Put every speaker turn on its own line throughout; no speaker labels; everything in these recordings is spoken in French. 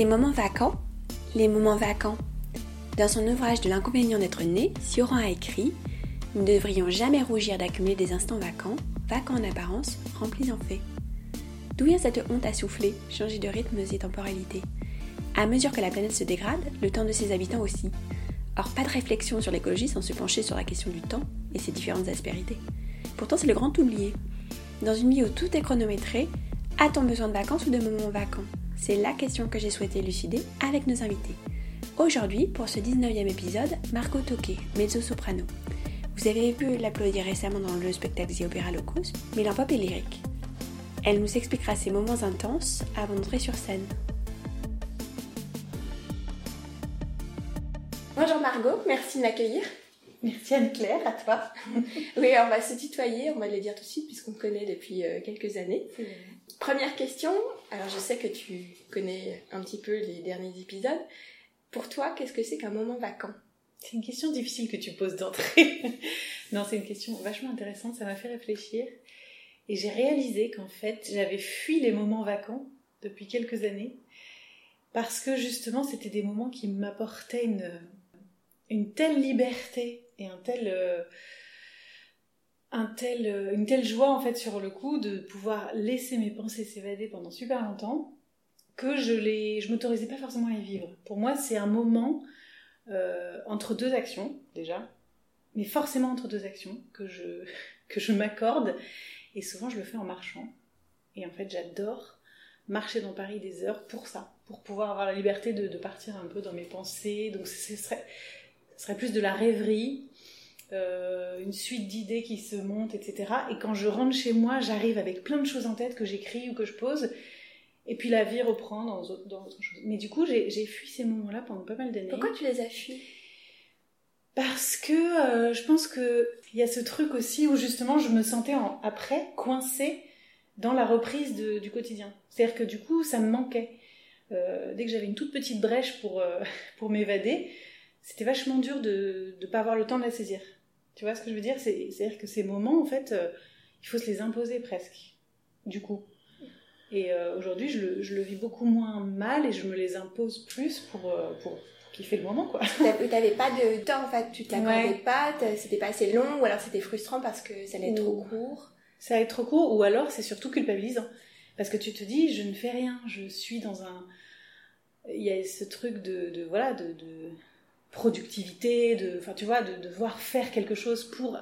Les moments vacants Les moments vacants. Dans son ouvrage de l'inconvénient d'être né, Sioran a écrit Nous ne devrions jamais rougir d'accumuler des instants vacants, vacants en apparence, remplis en fait. D'où vient cette honte à souffler, changer de rythme et temporalité? À mesure que la planète se dégrade, le temps de ses habitants aussi. Or, pas de réflexion sur l'écologie sans se pencher sur la question du temps et ses différentes aspérités. Pourtant, c'est le grand oublié. Dans une vie où tout est chronométré, a-t-on besoin de vacances ou de moments vacants? C'est la question que j'ai souhaité élucider avec nos invités. Aujourd'hui, pour ce 19e épisode, Margot Toquet, mezzo-soprano. Vous avez vu l'applaudir récemment dans le spectacle The Opera Locus, mais pop est lyrique. Elle nous expliquera ses moments intenses avant d'entrer sur scène. Bonjour Margot, merci de m'accueillir.
Merci Anne-Claire, à toi.
oui, on va se tutoyer, on va le dire tout de suite puisqu'on te connaît depuis euh, quelques années. Première question, alors je sais que tu connais un petit peu les derniers épisodes. Pour toi, qu'est-ce que c'est qu'un moment vacant?
C'est une question difficile que tu poses d'entrée. non, c'est une question vachement intéressante, ça m'a fait réfléchir. Et j'ai réalisé qu'en fait, j'avais fui les moments vacants depuis quelques années parce que justement, c'était des moments qui m'apportaient une, telle liberté et un tel, euh, euh, une telle joie en fait sur le coup de pouvoir laisser mes pensées s'évader pendant super longtemps que je les, je m'autorisais pas forcément à y vivre. Pour moi, c'est un moment euh, entre deux actions déjà, mais forcément entre deux actions que je que je m'accorde et souvent je le fais en marchant. Et en fait, j'adore marcher dans Paris des heures pour ça, pour pouvoir avoir la liberté de, de partir un peu dans mes pensées. Donc ce serait, ce serait plus de la rêverie, euh, une suite d'idées qui se montent, etc. Et quand je rentre chez moi, j'arrive avec plein de choses en tête que j'écris ou que je pose. Et puis la vie reprend dans, dans autre chose. Mais du coup, j'ai fui ces moments-là pendant pas mal d'années.
Pourquoi tu les as fuis?
Parce que euh, je pense qu'il y a ce truc aussi où justement je me sentais en, après coincée dans la reprise de, du quotidien. C'est-à-dire que du coup, ça me manquait. Euh, dès que j'avais une toute petite brèche pour, pour m'évader, c'était vachement dur de ne pas avoir le temps de la saisir. Tu vois ce que je veux dire? C'est-à-dire que ces moments, en fait, euh, il faut se les imposer presque, du coup. Et euh, aujourd'hui, je le, je le, vis beaucoup moins mal et je me les impose plus pour, euh, pour, kiffer le moment, quoi.
Tu n'avais pas de temps, en fait, tu t'accordais pas, c'était pas assez long, ou alors c'était frustrant parce que ça allait être trop court?
Ça allait être trop court, ou alors c'est surtout culpabilisant. Parce que tu te dis, je ne fais rien, je suis dans un... Il y a ce truc de, de voilà, de, de productivité, de, enfin tu vois, de devoir faire quelque chose pour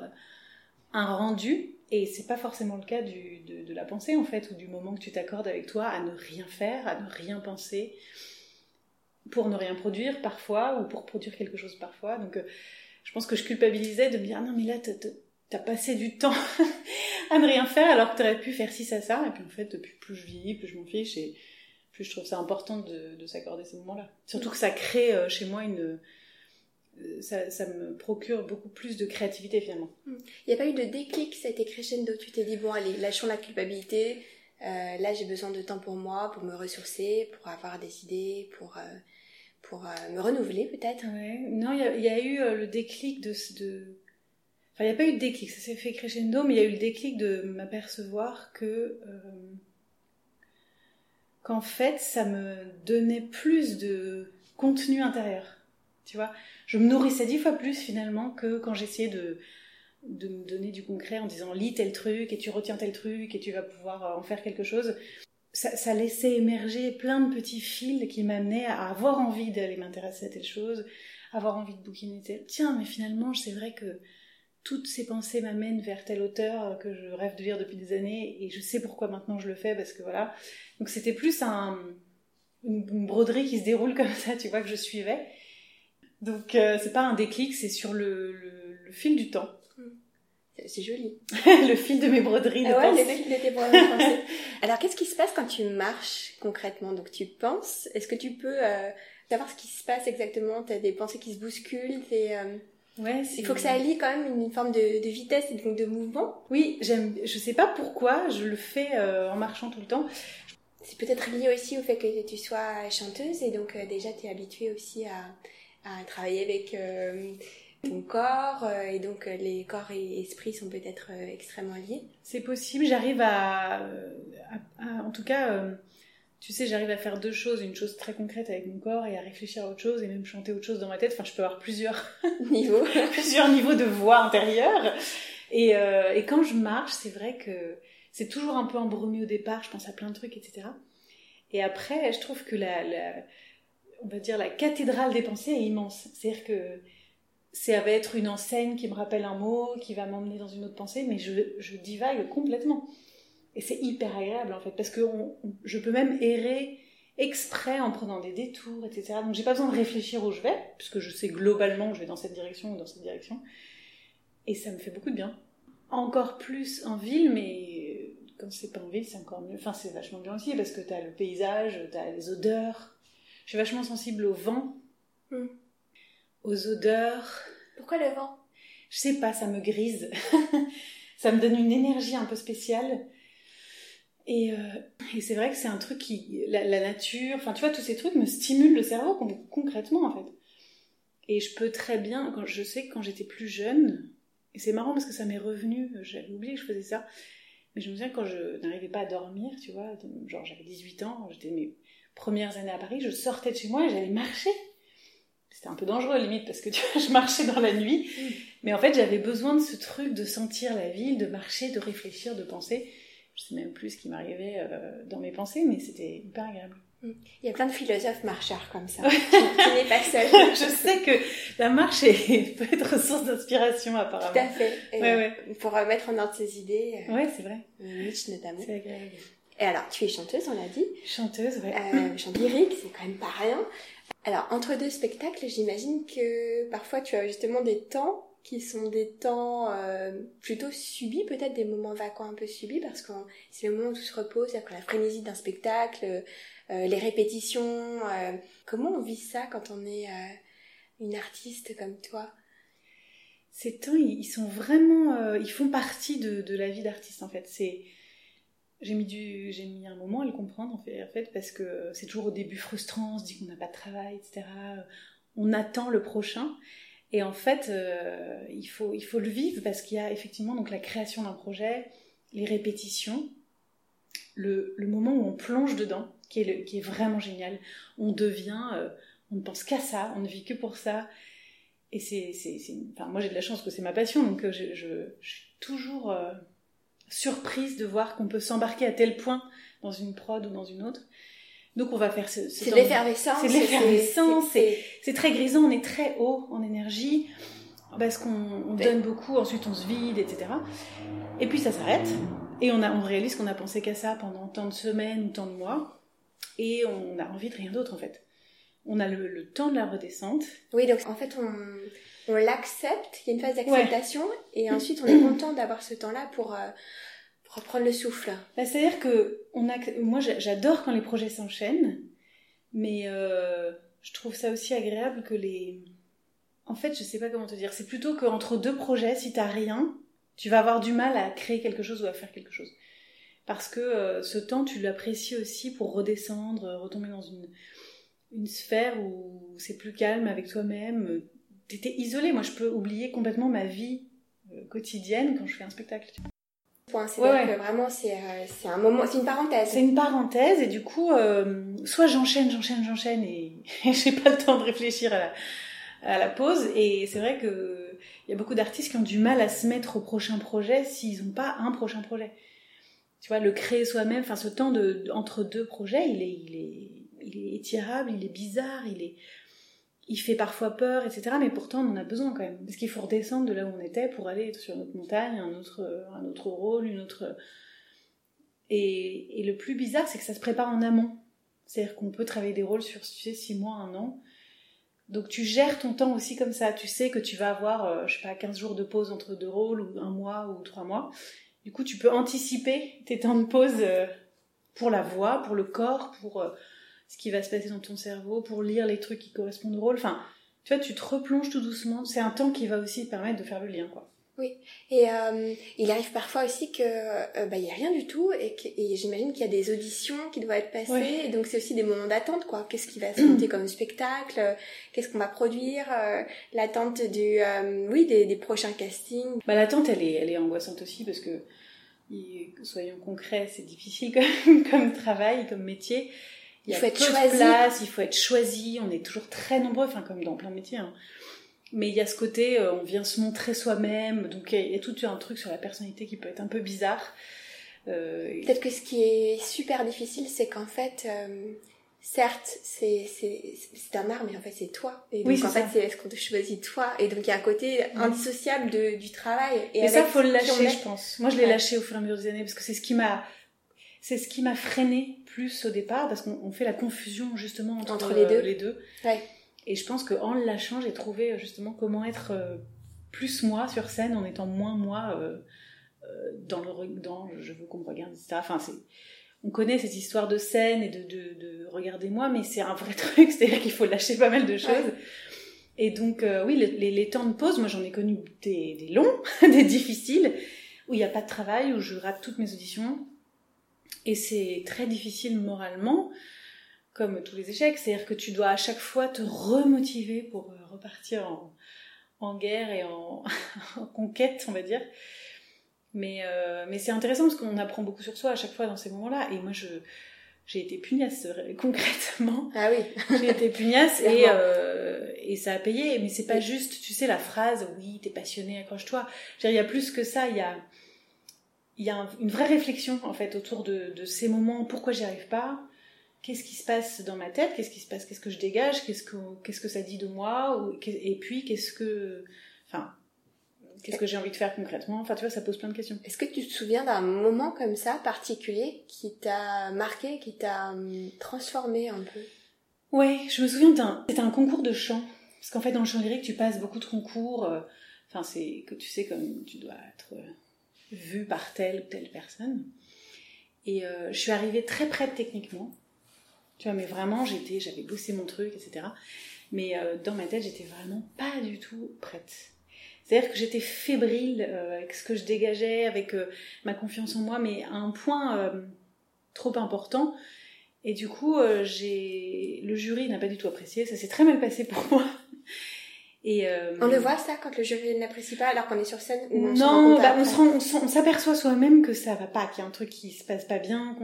un rendu. Et c'est pas forcément le cas de, la pensée en fait, ou du moment que tu t'accordes avec toi à ne rien faire, à ne rien penser, pour ne rien produire parfois, ou pour produire quelque chose parfois. Donc euh, je pense que je culpabilisais de me dire non mais là t'as passé du temps à ne rien faire alors que t'aurais pu faire ci, ça, ça. Et puis en fait, depuis plus je vis, plus je m'en fiche et plus je trouve ça important de, de s'accorder ces moments-là. Surtout que ça crée euh, chez moi une euh, ça, ça, me procure beaucoup plus de créativité finalement.
Hmm. Il n'y a pas eu de déclic, ça a été crescendo. Tu t'es dit, bon, allez, lâchons la culpabilité. Euh, là, j'ai besoin de temps pour moi, pour me ressourcer, pour avoir des idées, pour, euh, pour euh, me renouveler peut-être.
Ouais. Non, il y, y, a eu le déclic de. de... Enfin, il n'y a pas eu de déclic, ça s'est fait crescendo, mais il y a eu le déclic de m'apercevoir que. qu'en fait, ça me donnait plus de contenu intérieur. Tu vois, je me nourrissais dix fois plus finalement que quand j'essayais de, de me donner du concret en disant lis tel truc et tu retiens tel truc et tu vas pouvoir en faire quelque chose. Ça, laissait émerger plein de petits fils qui m'amenaient à avoir envie d'aller m'intéresser à telle chose, avoir envie de bouquiner tel. Tiens, mais finalement, c'est vrai que toutes ces pensées m'amènent vers tel auteur que je rêve de lire depuis des années et je sais pourquoi maintenant je le fais parce que voilà. Donc c'était plus un, une broderie qui se déroule comme ça, tu vois, que je suivais. Donc euh, c'est pas un déclic, c'est sur le, le, le, fil du temps.
C'est joli.
le fil de mes broderies de
ah
ouais,
le fil de tes broderies. Alors qu'est-ce qui se passe quand tu marches concrètement? Donc tu penses, est-ce que tu peux euh, savoir ce qui se passe exactement? T'as des pensées qui se bousculent et, euh...
Ouais,
il faut que ça allie quand même une forme de, de vitesse et donc de mouvement.
Oui, j'aime. Je sais pas pourquoi, je le fais euh, en marchant tout le temps.
C'est peut-être lié aussi au fait que tu sois chanteuse et donc euh, déjà tu es habituée aussi à, à travailler avec euh, ton corps euh, et donc euh, les corps et esprit sont peut-être extrêmement liés.
C'est possible, j'arrive à, à, à, en tout cas tu sais, j'arrive à faire deux choses, une chose très concrète avec mon corps et à réfléchir à autre chose et même chanter autre chose dans ma tête. Enfin, je peux avoir plusieurs
niveaux,
plusieurs niveaux de voix intérieure. Et, et quand je marche, c'est vrai que c'est toujours un peu embrumé au départ. Je pense à plein de trucs, etc. Et après, je trouve que la, la on va dire la cathédrale des pensées est immense. C'est-à-dire que ça va être une enseigne qui me rappelle un mot, qui va m'emmener dans une autre pensée, mais je, divague complètement. Et c'est hyper agréable en fait, parce que je peux même errer exprès en prenant des détours, etc. Donc j'ai pas besoin de réfléchir où je vais, puisque je sais globalement que je vais dans cette direction ou dans cette direction. Et ça me fait beaucoup de bien. Encore plus en ville, mais quand c'est pas en ville, c'est encore mieux. Enfin, c'est vachement bien aussi, parce que t'as le paysage, t'as les odeurs. Je suis vachement sensible au vent, hmm. aux odeurs.
Pourquoi le vent?
Je sais pas, ça me grise. ça me donne une énergie un peu spéciale. Et, euh, et c'est vrai que c'est un truc qui, la, nature, enfin tu vois, tous ces trucs me stimulent le cerveau concrètement en fait. Et je peux très bien, quand je sais que quand j'étais plus jeune, et c'est marrant parce que ça m'est revenu, j'avais oublié que je faisais ça, mais je me souviens quand je n'arrivais pas à dormir, tu vois, genre j'avais 18 ans, j'étais premières années à Paris, je sortais de chez moi et j'allais marcher. C'était un peu dangereux limite parce que tu vois, je marchais dans la nuit, mm. mais en fait j'avais besoin de ce truc de sentir la ville, de marcher, de réfléchir, de penser je sais même plus ce qui m'arrivait euh, dans mes pensées, mais c'était hyper agréable.
Mm. Il y a plein de philosophes marcheurs comme ça. tu, n'es pas seule.
je sais que la marche est, peut être source d'inspiration apparemment.
Tout à fait. ouais, ouais. Pour mettre en ordre ses idées.
Euh, ouais, c'est vrai.
Nietzsche notamment.
C'est agréable.
Et alors, tu es chanteuse, on l'a dit.
Chanteuse, ouais.
Euh, chante lyrique, c'est quand même pas rien. Alors, entre deux spectacles, j'imagine que parfois tu as justement des temps qui sont des temps euh, plutôt subis, peut-être des moments vacants un peu subis, parce que c'est le moment où tout se repose, c'est la frénésie d'un spectacle, euh, les répétitions. Euh, comment on vit ça quand on est une artiste comme toi?
Ces temps, ils sont vraiment, ils font partie de, de la vie d'artiste en fait. C'est j'ai mis du j'ai mis un moment à le comprendre en fait, parce que c'est toujours au début frustrant on se dit qu'on n'a pas de travail etc on attend le prochain et en fait, euh, il, faut, il faut le vivre parce qu'il y a effectivement donc la création d'un projet, les répétitions, le, moment où on plonge dedans, qui est, vraiment génial. On devient, euh, on ne pense qu'à ça, on ne vit que pour ça. Et c'est, c'est, enfin, moi j'ai de la chance que c'est ma passion, donc euh, je suis toujours surprise de voir qu'on peut s'embarquer à tel point dans une prod ou dans une autre. Donc on va faire ce,
ce c'est l'effervescence.
C'est l'effervescence. C'est très grisant. On est très haut en énergie parce qu'on donne beaucoup. Ensuite on se vide, etc. Et puis ça s'arrête et on a on réalise qu'on a pensé qu'à ça pendant tant de semaines ou tant de mois et on a envie de rien d'autre en fait. On a le, temps de la redescente.
Oui, donc en fait on, on l'accepte. Il y a une phase d'acceptation et ensuite on est content d'avoir ce temps-là pour euh, reprendre le souffle.
Bah, c'est-à-dire que on a, moi j'adore quand les projets s'enchaînent, mais euh, je trouve ça aussi agréable que les... En fait, je sais pas comment te dire, c'est plutôt qu'entre deux projets, si t'as rien, tu vas avoir du mal à créer quelque chose ou à faire quelque chose. Parce que euh, ce temps, tu l'apprécies aussi pour redescendre, retomber dans une, une sphère où c'est plus calme avec toi-même. T'étais isolé, moi je peux oublier complètement ma vie euh, quotidienne quand je fais un spectacle.
C'est vraiment euh, c'est un moment, c'est une parenthèse.
C'est une parenthèse et du coup, euh, soit j'enchaîne, j'enchaîne, j'enchaîne et, j'ai pas le temps de réfléchir à la, à la pause. Et c'est vrai que il y a beaucoup d'artistes qui ont du mal à se mettre au prochain projet s'ils n'ont pas un prochain projet. Tu vois, le créer soi-même, enfin ce temps de, entre deux projets, il est, il est, il est étirable, il est bizarre, il est il fait parfois peur, etc. Mais pourtant, on en a besoin quand même. Parce qu'il faut redescendre de là où on était pour aller sur notre montagne, un autre, un autre rôle, une autre. Et, et le plus bizarre, c'est que ça se prépare en amont. C'est-à-dire qu'on peut travailler des rôles sur, tu sais, six mois, un an. Donc tu gères ton temps aussi comme ça. Tu sais que tu vas avoir, euh, je sais pas, 15 jours de pause entre deux rôles, ou un mois, ou trois mois. Du coup, tu peux anticiper tes temps de pause euh, pour la voix, pour le corps, pour euh, ce qui va se passer dans ton cerveau, pour lire les trucs qui correspondent au rôle. Enfin, tu vois, tu te replonges tout doucement. C'est un temps qui va aussi permettre de faire le lien, quoi.
Oui, et euh, il arrive parfois aussi que euh, bah, il y a rien du tout et, et j'imagine qu'il y a des auditions qui doivent être passées et donc c'est aussi des moments d'attente quoi. Qu'est-ce qui va se monter comme spectacle? Qu'est-ce qu'on va produire? Euh, L'attente du oui des, des, prochains castings.
Bah l'attente elle est elle est angoissante aussi parce que soyons concrets, c'est difficile comme, comme travail, comme métier.
Il, faut être choisi.
Place, il faut être choisi. On est toujours très nombreux, enfin comme dans plein de métiers. Hein. Mais il y a ce côté, euh, on vient se montrer soi-même. Donc il y, a tout un truc sur la personnalité qui peut être un peu bizarre.
Euh, Peut-être que ce qui est super difficile, c'est qu'en fait, euh, certes, c'est un art, mais en fait, c'est toi. Et donc, en fait, c'est est-ce qu'on te choisit toi Et donc, il y a un côté indissociable de, du travail.
Et, et ça, faut le lâcher, je pense. Moi, je l'ai lâché au fur et à mesure des années parce que c'est ce qui m'a c'est ce qui m'a freiné plus au départ parce qu'on fait la confusion justement entre, les deux. les deux.
Ouais.
Et je pense qu'en le lâchant, j'ai trouvé justement comment être plus moi sur scène en étant moins moi euh, dans le dans je veux qu'on me regarde etc enfin c'est on connaît cette histoire de scène et de, de, de regardez-moi mais c'est un vrai truc c'est-à-dire qu'il faut lâcher pas mal de choses et donc euh, oui les, les, temps de pause moi j'en ai connu des, des longs des difficiles où il n'y a pas de travail où je rate toutes mes auditions et c'est très difficile moralement comme tous les échecs c'est-à-dire que tu dois à chaque fois te remotiver pour euh, repartir en, en guerre et en, en conquête on va dire mais, euh, mais c'est intéressant parce qu'on apprend beaucoup sur soi à chaque fois dans ces moments-là. Et moi, je, j'ai été pugnace concrètement.
Ah oui.
j'ai été pugnace et, euh, et ça a payé. Mais c'est pas juste, tu sais, la phrase oui, t'es passionné, accroche-toi. Il y a plus que ça. Il y a, il y a une vraie réflexion en fait autour de, de ces moments. Pourquoi j'y arrive pas? Qu'est-ce qui se passe dans ma tête? Qu'est-ce qui se passe? Qu'est-ce que je dégage? Qu'est-ce que qu'est-ce que ça dit de moi? Et puis qu'est-ce que, enfin, Qu'est-ce que j'ai envie de faire concrètement? Enfin, tu vois, ça pose plein de questions.
Est-ce que tu te souviens d'un moment comme ça, particulier, qui t'a marqué, qui t'a hum, transformé un peu?
Ouais, je me souviens d'un... C'était un concours de chant. Parce qu'en fait, dans le chant lyrique, tu passes beaucoup de concours. Euh, enfin, c'est que tu sais comme tu dois être euh, vu par telle ou telle personne. Et euh, je suis arrivée très prête techniquement. Tu vois, mais vraiment, j'étais, j'avais bossé mon truc, etc. Mais dans ma tête, j'étais vraiment pas du tout prête. C'est-à-dire que j'étais fébrile euh, avec ce que je dégageais, avec euh, ma confiance en moi, mais à un point euh, trop important. Et du coup, j'ai le jury n'a pas du tout apprécié. Ça s'est très mal passé pour moi.
Et on le voit ça quand le jury n'apprécie pas alors qu'on est sur scène
ou on Non, bah, on s'aperçoit soi-même que ça va pas, qu'il y a un truc qui se passe pas bien,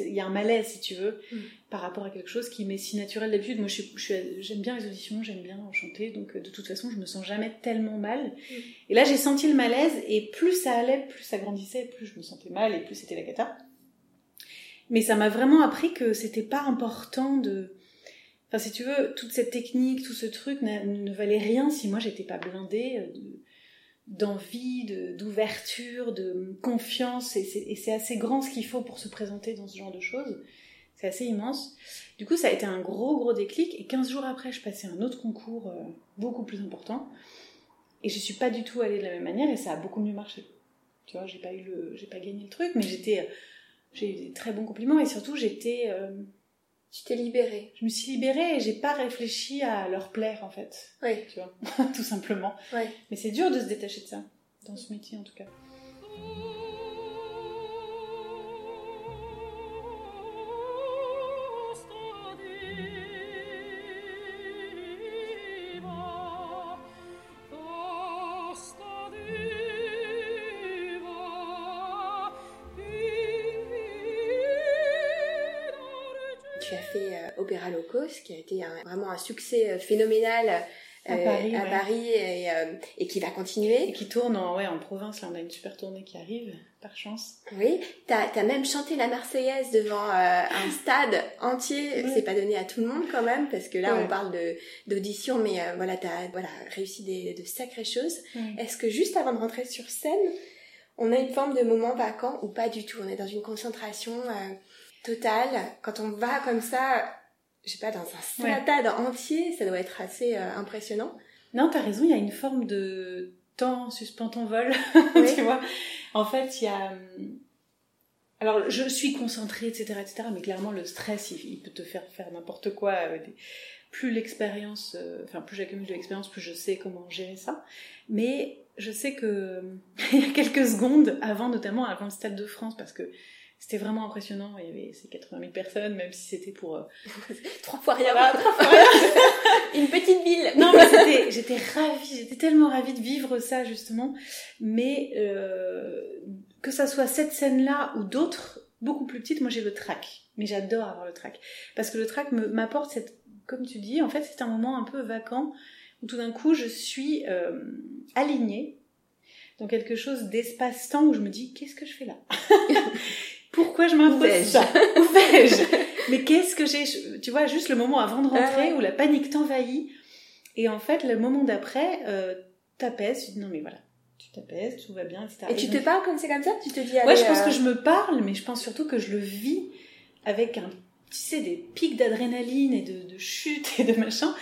il y a un malaise si tu veux. Mm par rapport à quelque chose qui m'est si naturel d'habitude. Moi, j'aime bien les auditions, j'aime bien chanter, donc euh, de toute façon, je me sens jamais tellement mal. Mm. Et là, j'ai senti le malaise, et plus ça allait, plus ça grandissait, plus je me sentais mal, et plus c'était la cata. Mais ça m'a vraiment appris que c'était pas important de... Enfin, si tu veux, toute cette technique, tout ce truc ne valait rien si moi j'étais pas blindée euh, d'envie, d'ouverture, de confiance, et c'est assez grand ce qu'il faut pour se présenter dans ce genre de choses. C'est assez immense. Du coup, ça a été un gros, gros déclic. Et 15 jours après, je passais un autre concours euh, beaucoup plus important. Et je suis pas du tout allée de la même manière et ça a beaucoup mieux marché. Tu vois, j'ai pas eu le, j'ai pas gagné le truc, mais j'étais, j'ai eu des très bons compliments et surtout j'étais. Euh,
tu t'es libérée.
Je me suis libérée et j'ai pas réfléchi à leur plaire en fait.
Oui.
Tu vois, tout simplement.
Oui.
Mais c'est dur de se détacher de ça, dans ce métier en tout cas.
Qui a été vraiment un succès euh, phénoménal
à euh, Paris,
à Paris euh, et, qui va continuer.
Et qui tourne en, ouais, en province, là on a une super tournée qui arrive, par chance.
Oui, t'as as même chanté la Marseillaise devant un stade entier, c'est pas donné à tout le monde quand même, parce que là on parle d'audition, mais voilà, t'as voilà, réussi des, de sacrées choses. Est-ce que juste avant de rentrer sur scène, on a une forme de moment vacant ou pas du tout? On est dans une concentration totale. Quand on va comme ça je sais pas, dans un stade entier, ça doit être assez euh, impressionnant.
Non, t'as raison, il y a une forme de temps suspend ton vol, tu vois. En fait, il y a... Hum, alors, je suis concentrée, etc., etc., mais clairement, le stress, il, peut te faire faire n'importe quoi. Euh, plus l'expérience, euh, enfin, plus j'accumule de l'expérience, plus je sais comment gérer ça. Mais je sais que il y a quelques secondes, avant, notamment avant le Stade de France, parce que C'était vraiment impressionnant. Il y avait ces 80 000 personnes, même si c'était pour... euh,
Trois fois rien.
voilà, trois fois rien.
Une petite ville.
non, mais j'étais ravie, j'étais tellement ravie de vivre ça justement. Mais euh, que ça soit cette scène-là ou d'autres, beaucoup plus petites, moi j'ai le track. Mais j'adore avoir le track. Parce que le track m'apporte cette, comme tu dis, en fait c'est un moment un peu vacant où tout d'un coup je suis euh, alignée dans quelque chose d'espace-temps où je me dis qu'est-ce que je fais là? Pourquoi je m'impose ça Où vais-je Mais qu'est-ce que j'ai Tu vois, juste le moment avant de rentrer
Ah ouais.
où la panique t'envahit. Et en fait, le moment d'après, euh, t'apaises, tu dis non mais voilà, tu t'apaises, tout va bien, etc.
Et tu te parles comme c'est comme ça Tu te dis
Ouais, je pense
euh,
que je me parle, mais je pense surtout que je le vis avec un, tu sais, des pics d'adrénaline et de, de chute et de machin.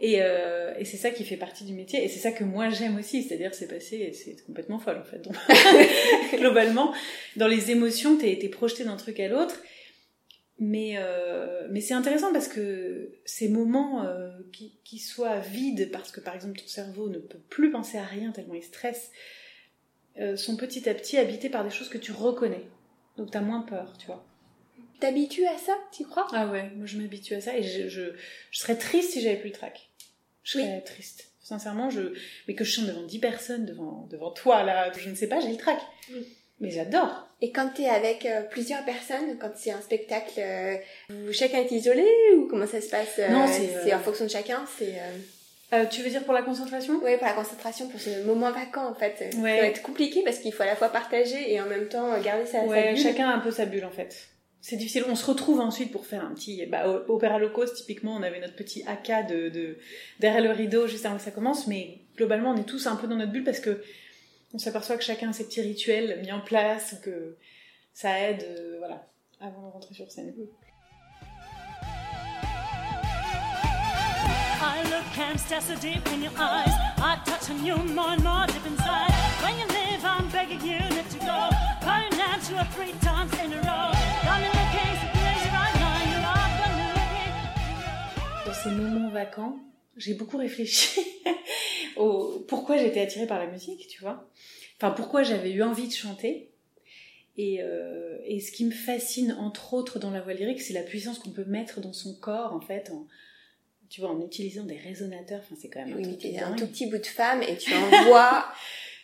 Et, euh, et c'est ça qui fait partie du métier. Et c'est ça que moi j'aime aussi. C'est-à-dire, c'est passé, c'est complètement folle en fait. Globalement, dans les émotions, t'es es projeté d'un truc à l'autre. Mais, euh, mais c'est intéressant parce que ces moments euh, qui, soient vides, parce que par exemple ton cerveau ne peut plus penser à rien tellement il stresse, sont petit à petit habités par des choses que tu reconnais. Donc t'as moins peur, tu vois.
T'habitues à ça, tu crois?
Ah ouais, moi je m'habitue à ça et je, je, je serais triste si j'avais plus le trac. Je
Oui.
serais triste. Sincèrement, je, mais que je chante devant 10 personnes, devant, devant toi, là, je ne sais pas, j'ai le trac.
Oui.
Mais j'adore.
Et quand t'es avec euh, plusieurs personnes, quand c'est un spectacle, euh, chacun est isolé ou comment ça se passe euh,
Non, c'est,
en fonction de chacun. C'est euh...
Tu veux dire pour la concentration?
Ouais pour la concentration, pour ce moment vacant en fait. Ça va être compliqué parce qu'il faut à la fois partager et en même temps garder sa, sa
Ouais,
bulle.
chacun a un peu sa bulle en fait. C'est difficile. On se retrouve ensuite pour faire un petit. Bah, Opéra Locos, typiquement, on avait notre petit AK de, de derrière le rideau juste avant que ça commence, mais globalement, on est tous un peu dans notre bulle parce que on s'aperçoit que chacun a ses petits rituels mis en place, que ça aide, euh, voilà, avant de rentrer sur scène.
I look and so deep in your eyes. I touch on you more and more deep inside. When you leave, I'm begging you not to go. Calling out two or three times in a row. Got me looking so crazy right now. You're up on the looking.
Dans ces moments vacants, j'ai beaucoup réfléchi au pourquoi j'étais attirée par la musique, tu vois. Enfin, pourquoi j'avais eu envie de chanter. Et, euh, et ce qui me fascine, entre autres, dans la voix lyrique, c'est la puissance qu'on peut mettre dans son corps, en fait, en, tu vois, en utilisant des résonateurs. Enfin, c'est quand même un
Oui,
truc
un tout petit bout de femme et tu envoies.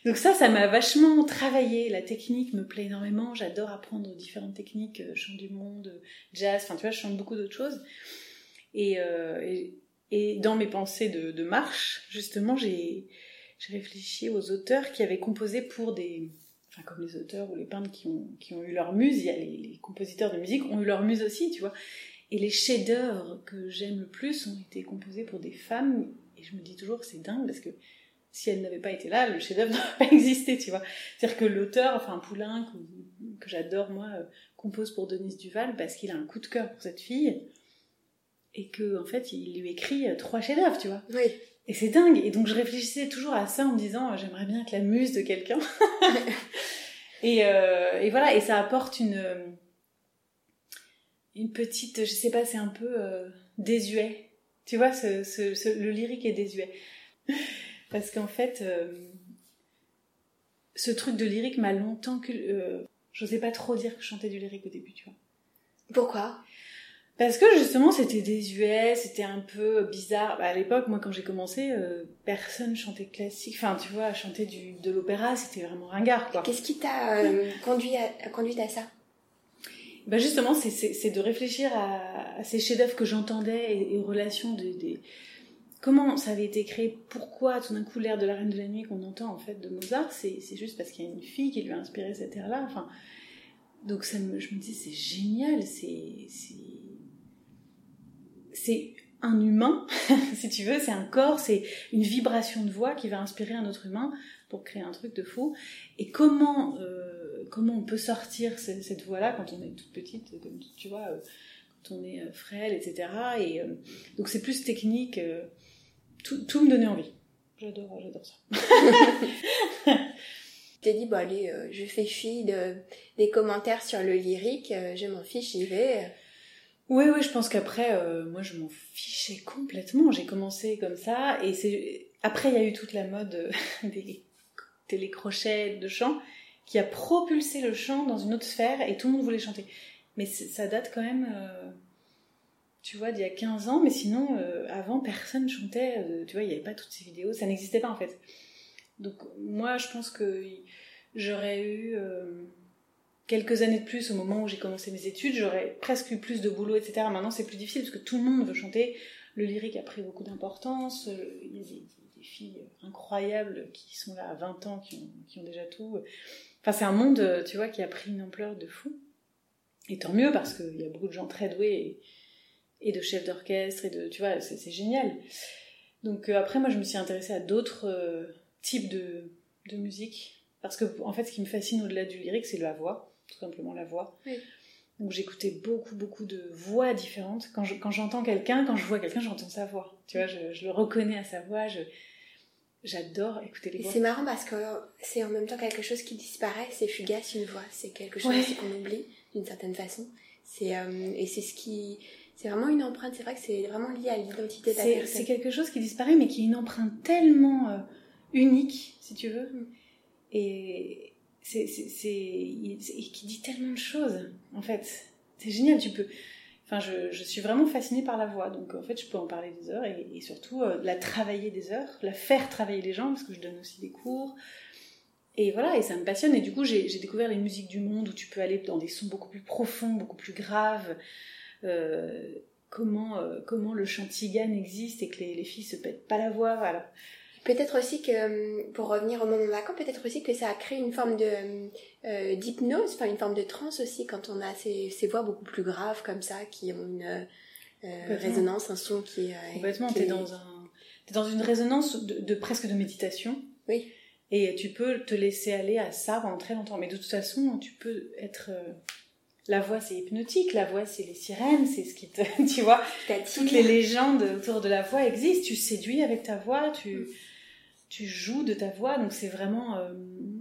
Donc ça, ça m'a vachement travaillé. La technique me plaît énormément. J'adore apprendre différentes techniques, euh, chant du monde, jazz. Enfin, tu vois, je chante beaucoup d'autres choses. Et, euh, et, dans mes pensées de, marche, justement, j'ai réfléchi aux auteurs qui avaient composé pour des... Enfin, comme les auteurs ou les peintres qui ont, qui ont eu leur muse, il y a les, les compositeurs de musique ont eu leur muse aussi, tu vois. Et les chefs-d'œuvre que j'aime le plus ont été composés pour des femmes. Et je me dis toujours, c'est dingue parce que si elles n'avaient pas été là, le chef-d'œuvre n'aurait pas existé, tu vois. C'est-à-dire que l'auteur, enfin ou- que j'adore moi, euh, compose pour Denise Duval parce qu'il a un coup de cœur pour cette fille et que en fait il lui écrit euh, trois chefs-d'œuvre, tu vois.
Oui.
Et c'est dingue. Et donc je réfléchissais toujours à ça en me disant euh, j'aimerais bien être la muse de quelqu'un. et, euh, et voilà, et ça apporte une une petite, je sais pas, c'est un peu euh, désuet. Tu vois, ce, ce- ce- le lyrique est désuet. Parce qu'en fait, euh, ce truc de lyrique m'a longtemps que euh, j'osais pas trop dire que je chantais du lyrique au début, tu vois.
Pourquoi?
Parce que justement, c'était désuet, c'était un peu bizarre. Bah, à l'époque, moi, quand j'ai commencé, euh, personne chantait classique. Enfin, tu vois, chanter du, de l'opéra, c'était vraiment ringard, quoi.
Qu'est-ce qui t'a euh, conduit, à, conduit à ça?
Bah justement, c'est- de réfléchir à, à ces chefs-d'œuvre que j'entendais et, et aux relations des, des- Comment ça avait été créé Pourquoi tout d'un coup l'air de la Reine de la Nuit qu'on entend en fait de Mozart, c'est juste parce qu'il y a une fille qui lui a inspiré cet air-là. Donc ça me, je me dis c'est génial, c'est un humain, si tu veux, c'est un corps, c'est une vibration de voix qui va inspirer un autre humain pour créer un truc de fou. Et comment euh, comment on peut sortir ce- cette voix-là quand on est toute petite, comme tu- vois, euh, quand on est euh, frêle, etc. Et donc c'est plus technique. Tout, tout me donnait envie. J'adore, j'adore ça.
Tu t'es dit, bon allez, euh, je fais fi de, des commentaires sur le lyrique, euh, je m'en fiche, j'y vais.
Oui, oui, je pense qu'après, euh, moi, je m'en fichais complètement. J'ai commencé comme ça, et c'est après, il y a eu toute la mode euh, des télécrochets de chant. qui a propulsé le chant dans une autre sphère et tout le monde voulait chanter. Mais c'est- ça date quand même, euh, tu vois, d'il y a 15 ans, mais sinon, euh, avant, personne chantait, euh, tu vois, il n'y avait pas toutes ces vidéos, ça n'existait pas en fait. Donc moi, je pense que j'aurais eu euh, quelques années de plus au moment où j'ai commencé mes études, j'aurais presque eu plus de boulot, etc. Maintenant, c'est plus difficile parce que tout le monde veut chanter. Le lyrique a pris beaucoup d'importance. Il y a des, filles incroyables qui sont là à 20 ans, qui ont, déjà tout. Enfin, c'est un monde, tu vois, qui a pris une ampleur de fou. Et tant mieux parce qu'il y a beaucoup de gens très doués et de chefs d'orchestre et de, tu vois, c'est c'est génial. Donc euh, après, moi, je me suis intéressée à d'autres euh, types de, de musique parce que en fait, ce qui me fascine au-delà du lyrique, c'est la voix, tout simplement la voix.
Oui.
Donc j'écoutais beaucoup, beaucoup de voix différentes. Quand je- quand j'entends quelqu'un, quand je vois quelqu'un, j'entends sa voix. Tu vois, je, je le reconnais à sa voix. Je, j'adore écouter les
Et
voix.
c'est marrant parce que c'est en même temps quelque chose qui disparaît, c'est fugace une voix, c'est quelque chose
Ouais.
qu'on oublie d'une certaine façon. C'est euh, et c'est ce qui, c'est vraiment une empreinte. C'est vrai que c'est vraiment lié à l'identité de la
C'est,
personne.
c'est quelque chose qui disparaît, mais qui a une empreinte tellement euh, unique, si tu veux.
Mm.
Et c'est, qui dit tellement de choses, en fait. C'est génial, tu peux. Enfin, je, je suis vraiment fascinée par la voix, donc en fait, je peux en parler des heures et, et surtout euh, la travailler des heures, la faire travailler les gens, parce que je donne aussi des cours. Et voilà, et ça me passionne. Et du coup, j'ai, j'ai découvert les musiques du monde où tu peux aller dans des sons beaucoup plus profonds, beaucoup plus graves. Euh, comment, euh, comment le chant tzigane existe et que les, les filles se pètent pas la voix, voilà.
Peut-être aussi que, euh, pour revenir au moment vacant, peut-être aussi que ça a créé une forme de euh, d'hypnose, enfin une forme de transe aussi quand on a ces, ces voix beaucoup plus graves comme ça, qui ont une euh, résonance, un son qui est... euh,
Complètement, t'es
est-
dans, un, t'es dans une résonance de, de presque de méditation.
Oui.
Et tu peux te laisser aller à ça pendant très longtemps. Mais de toute façon, tu peux être... La voix, c'est hypnotique. La voix, c'est les sirènes. C'est ce qui te... Tu vois toutes les légendes autour de la voix existent. Tu séduis avec ta voix, tu, tu joues de ta voix. Donc c'est vraiment, euh,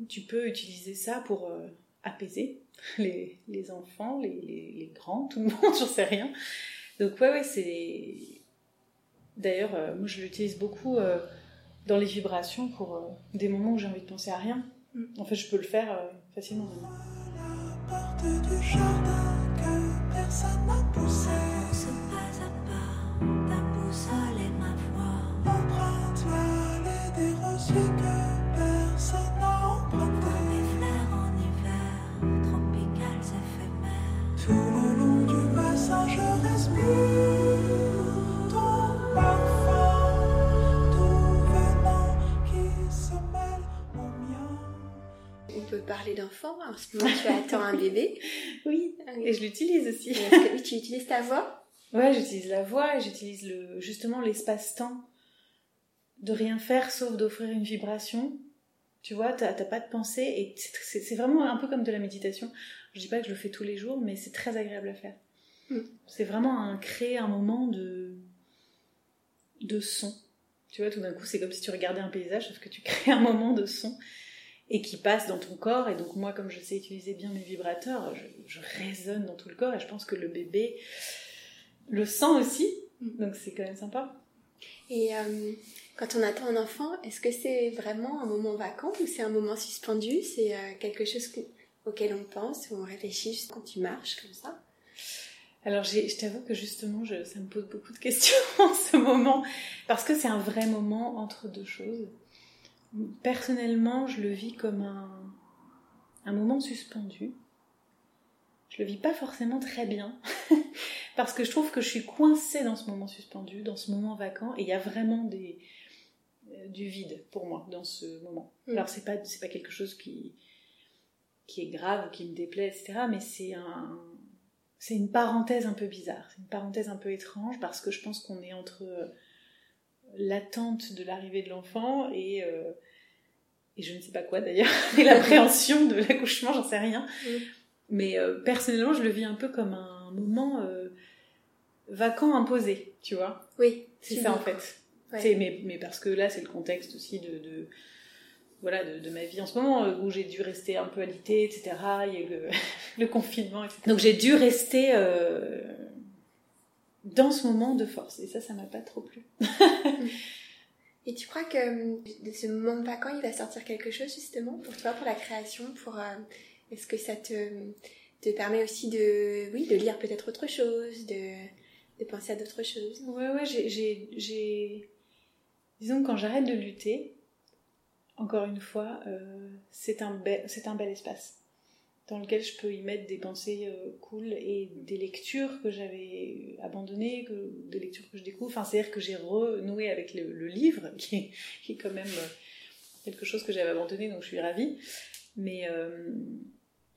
tu peux utiliser ça pour euh, apaiser les, les enfants, les, les, les grands, tout le monde, j'en sais rien. Donc ouais, ouais, c'est... D'ailleurs, euh, moi je l'utilise beaucoup dans les vibrations pour des moments où j'ai envie de penser à rien. En fait, je peux le faire facilement maintenant.
Du jardin que personne n'a poussé.
Avance pas à pas, ta boussole et ma voix.
Emprunte l'allée des rosiers que personne n'a emprunté.
Des fleurs en hiver, tropicales éphémères.
Tout le long du bassin, je respire
parler d'enfant. En ce moment, tu attends un bébé.
Oui, et je l'utilise aussi.
Que oui, tu utilises ta voix?
Ouais, j'utilise la voix et j'utilise le, justement l'espace-temps de rien faire sauf d'offrir une vibration. Tu vois, t'as t'as pas de pensée et c'est- vraiment un peu comme de la méditation. Je dis pas que je le fais tous les jours, mais c'est très agréable à faire.
Mm.
C'est vraiment un, créer un moment de, de son. Tu vois, tout d'un coup, c'est comme si tu regardais un paysage, sauf que tu crées un moment de son et qui passe dans ton corps. Et donc moi, comme je sais utiliser bien mes vibrateurs, je, je résonne dans tout le corps et je pense que le bébé le sent aussi. Donc c'est quand même sympa.
Et euh, quand on attend un enfant, est-ce que c'est vraiment un moment vacant ou c'est un moment suspendu? C'est euh, quelque chose que- auquel on pense ou on réfléchit juste quand tu marches comme ça?
Alors je t'avoue que justement, je- ça me pose beaucoup de questions en ce moment, parce que c'est un vrai moment entre deux choses. Personnellement, je le vis comme un, un moment suspendu. Je le vis pas forcément très bien, parce que je trouve que je suis coincée dans ce moment suspendu, dans ce moment vacant, et il y a vraiment des, euh, du vide pour moi dans ce moment.
Mm.
Alors c'est pas c'est pas quelque chose qui qui est grave ou qui me déplaît, etc. Mais c'est un c'est une parenthèse un peu bizarre, c'est une parenthèse un peu étrange parce que je pense qu'on est entre l'attente de l'arrivée de l'enfant et euh, et je ne sais pas quoi d'ailleurs, et l'appréhension de l'accouchement, j'en sais rien. Mais euh, personnellement, je le vis un peu comme un moment euh, vacant imposé, tu vois.
Oui,
C'est ça en fait.
Ouais.
C'est- Mais, mais parce que là, c'est le contexte aussi de, de- voilà, de, de ma vie en ce moment, où j'ai dû rester un peu alitée, etc. Il y a eu le, le confinement, etc. Donc j'ai dû rester dans ce moment de force. Et ça, ça m'a pas trop plu.
Et tu crois que euh, de ce moment vacant, il va sortir quelque chose justement pour toi, pour la création, pour euh, est-ce que ça te, te permet aussi de oui de lire peut-être autre chose, de, de penser à d'autres choses?
Ouais, ouais, j'ai- Disons que quand j'arrête de lutter, encore une fois, euh, c'est un, bel- c'est un bel espace dans lequel je peux y mettre des pensées euh, cool et des lectures que j'avais abandonnées, que, des lectures que je découvre. Enfin, c'est-à-dire que j'ai renoué avec le, le livre, qui est, qui est quand même euh, quelque chose que j'avais abandonné, donc je suis ravie. Mais euh,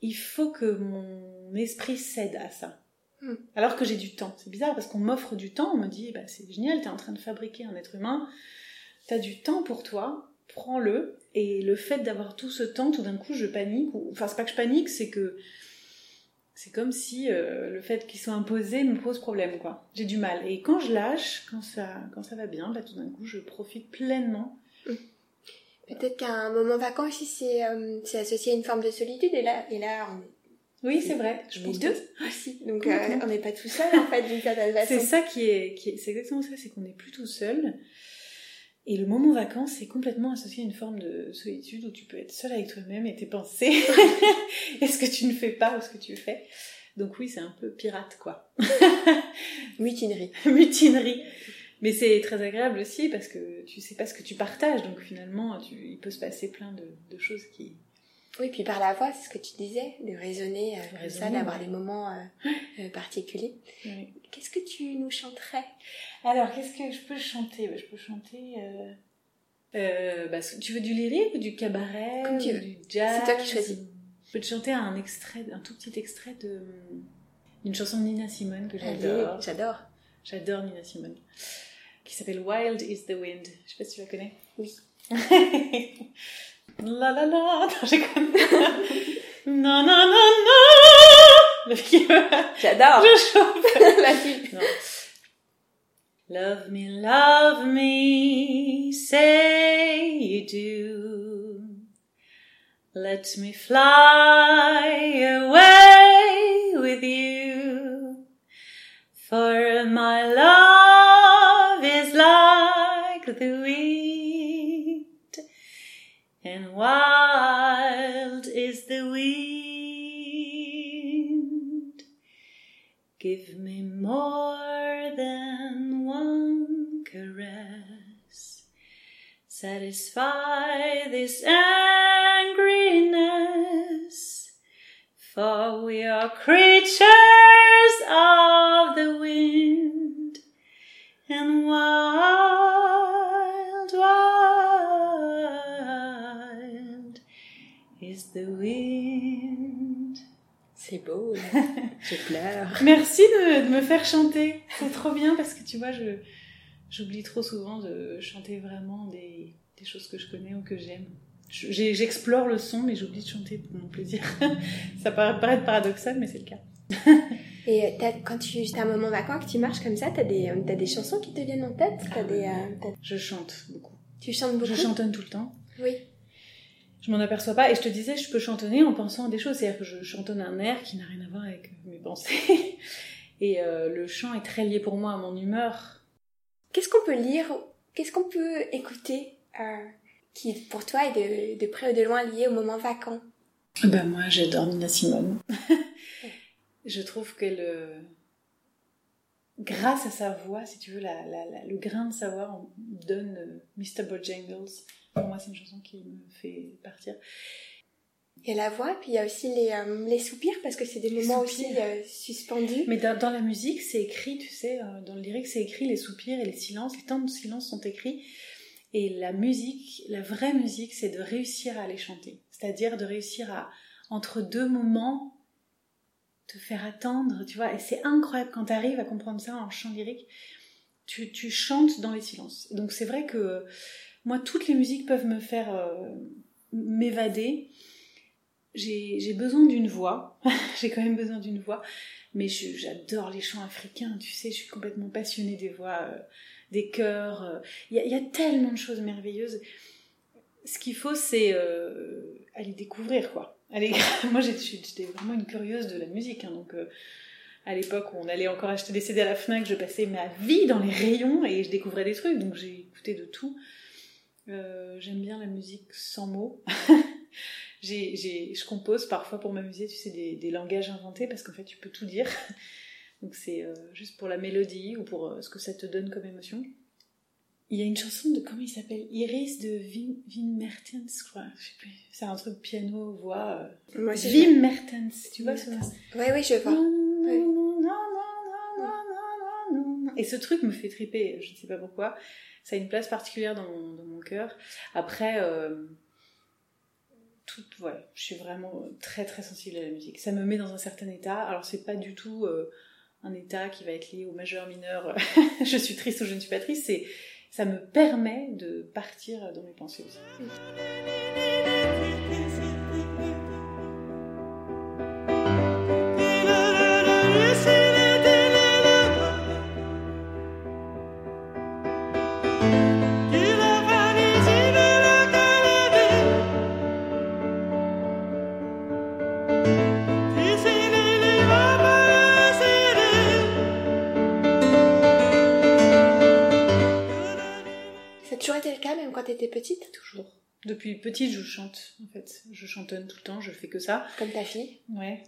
il faut que mon esprit cède à ça.
Hmm.
Alors que j'ai du temps. C'est bizarre parce qu'on m'offre du temps, on me dit bah, c'est génial, t'es en train de fabriquer un être humain, t'as du temps pour toi, prends-le. Et le fait d'avoir tout ce temps, tout d'un coup, je panique. Ou... Enfin, c'est pas que je panique, c'est que c'est comme si euh, le fait qu'il soit imposé me pose problème, quoi. J'ai du mal. Et quand je lâche, quand ça, quand ça va bien, bah, tout d'un coup, je profite pleinement.
Peut-être qu'un moment vacant aussi, c'est euh, associé à une forme de solitude. Et là, et là on
Oui, c'est vrai. Je pense
deux aussi. Donc euh, on n'est pas tout seul en fait d'une certaine façon.
C'est ça qui est, qui est- c'est exactement ça, c'est qu'on n'est plus tout seul. Et le moment vacances, c'est complètement associé à une forme de solitude où tu peux être seul avec toi-même et tes pensées. et ce que tu ne fais pas ou ce que tu fais? Donc oui, c'est un peu pirate, quoi.
Mutinerie.
Mutinerie. Mais c'est très agréable aussi parce que tu sais pas ce que tu partages. Donc finalement, tu, il peut se passer plein de, de choses qui...
Oui, puis par la voix, c'est ce que tu disais, de raisonner, euh,
De
comme
raisonner,
ça, d'avoir
ouais.
des moments euh, euh, particuliers.
Oui.
Qu'est-ce que tu nous chanterais?
Alors, qu'est-ce que je peux chanter? Je peux chanter... euh, bah, tu veux du lyrique ou du cabaret
Comme tu
ou
veux.
du jazz
C'est toi qui choisis.
Je peux te chanter un extrait, un tout petit extrait de d'une chanson de Nina Simone que j'adore.
J'adore.
J'adore Nina Simone. Qui s'appelle Wild is the Wind. Je sais pas si tu la connais.
Oui.
la la la. Non, j'ai non, non, non, non. Le qui
J'adore.
Je chante.
Vas-y.
No. Love me, love me, say you do. Let me fly away Satisfy this angriness. For we are creatures of the wind and wild, wild is the wind.
C'est beau. Je pleure.
Merci de, de me faire chanter. C'est trop bien parce que tu vois, je j'oublie trop souvent de chanter vraiment des, des choses que je connais ou que j'aime. Je- j'ai- J'explore le son, mais j'oublie de chanter pour mon plaisir. Ça paraît paraître paradoxal, mais c'est le cas.
Et euh, quand tu as un moment vacant, que tu marches comme ça, t'as des, euh, t'as des chansons qui te viennent en tête?
Ah
des, euh,
Je chante beaucoup.
Tu chantes beaucoup?
Je chantonne tout le temps.
Oui.
Je m'en aperçois pas. Et je te disais, je peux chantonner en pensant à des choses. C'est-à-dire que je chantonne un air qui n'a rien à voir avec mes pensées. Et euh, le chant est très lié pour moi à mon humeur.
Qu'est-ce qu'on peut lire Qu'est-ce qu'on peut écouter euh, qui, pour toi, est de, de près ou de loin lié au moment vacant?
Ben moi, j'adore Nina Simone. je trouve qu'elle, euh, grâce à sa voix, si tu veux, la, la- la- le grain de sa voix on donne euh, Mr. Bojangles. Pour moi, c'est une chanson qui me fait partir.
Il y a la voix, puis il y a aussi les, euh, les soupirs, parce que c'est des
Les
moments
soupirs.
aussi euh, suspendus.
Mais dans, dans la musique, c'est écrit, tu sais, euh, dans le lyrique, c'est écrit les soupirs et les silences, les temps de silence sont écrits. Et la musique, la vraie musique, c'est de réussir à les chanter. C'est-à-dire de réussir à, entre deux moments, te faire attendre, tu vois. Et c'est incroyable quand tu arrives à comprendre ça en chant lyrique. Tu, tu chantes dans les silences. Donc c'est vrai que moi, toutes les musiques peuvent me faire m'évader. J'ai besoin d'une voix. J'ai quand même besoin d'une voix. Mais j'adore les chants africains, tu sais, je suis complètement passionnée des voix, euh, des chœurs. euh. Il y, a, tellement de choses merveilleuses. Ce qu'il faut, c'est euh, aller découvrir, quoi. Moi, j'étais vraiment une curieuse de la musique, hein, donc à l'époque où on allait encore acheter des CD à la FNAC, je passais ma vie dans les rayons et je découvrais des trucs, donc j'ai écouté de tout. J'aime bien la musique sans mots. j'ai, j'ai, je compose parfois pour m'amuser, tu sais, des, des langages inventés parce qu'en fait, tu peux tout dire. Donc c'est euh, juste pour la mélodie ou pour euh, ce que ça te donne comme émotion. Il y a une chanson de, comment il s'appelle? Iris de Wim, Wim Mertens, je crois. Je sais plus. C'est un truc piano, voix. euh,
Moi aussi,
Wim Mertens, tu vois ce
Oui, oui, je vois.
et ce truc me fait triper, je ne sais pas pourquoi. Ça a une place particulière dans mon, dans mon cœur. Après, euh, je suis vraiment très très sensible à la musique. Ça me met dans un certain état. Alors c'est pas du tout euh, un état qui va être lié au majeur mineur. je suis triste ou je ne suis pas triste. C'est ça me permet de partir dans mes pensées aussi.
Petite
Toujours. Depuis petite, je chante en fait. Je chantonne tout le temps. Je fais que ça.
Comme ta fille
Ouais.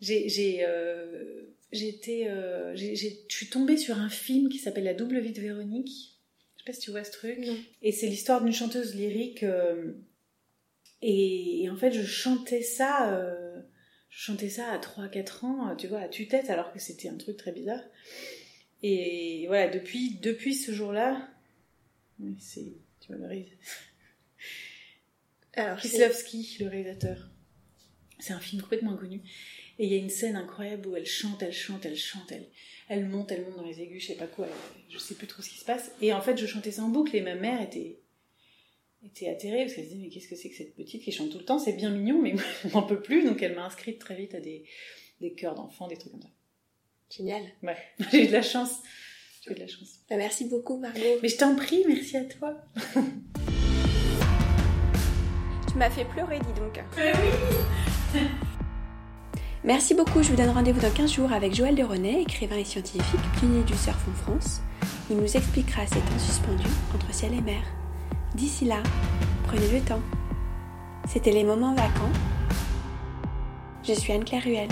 J'ai, j'ai, euh, été, euh, je suis tombée sur un film qui s'appelle La double vie de Véronique. Je sais pas si tu vois ce truc.
Non.
Et c'est l'histoire d'une chanteuse lyrique. euh, et, et en fait, je chantais ça, je chantais ça à 3-4 ans, tu vois, à tue-tête, alors que c'était un truc très bizarre. Et voilà, depuis, depuis ce jour-là, c'est, le réalisateur.
Alors,
le réalisateur. C'est un film complètement inconnu. Et il y a une scène incroyable où elle chante, elle chante, elle chante, elle, elle monte, elle monte dans les aigus, je sais pas quoi, elle- je sais plus trop ce qui se passe. Et en fait, je chantais ça en boucle et ma mère était, était atterrée parce qu'elle se disait, mais qu'est-ce que c'est que cette petite qui chante tout le temps? C'est bien mignon, mais on n'en peut plus. Donc elle m'a inscrite très vite à des, des chœurs d'enfants, des trucs comme ça.
Génial.
Ouais, j'ai eu de la chance. J'ai eu de la chance.
Bah, merci beaucoup, Margot.
Mais je t'en prie, merci à toi.
Tu m'as fait pleurer, dis donc. Merci beaucoup, je vous donne rendez-vous dans 15 jours avec Joël de René, écrivain et scientifique, pionnier du surf en France. Il nous expliquera ces temps suspendus entre ciel et mer. D'ici là, prenez le temps. C'était les moments vacants. Je suis Anne-Claire.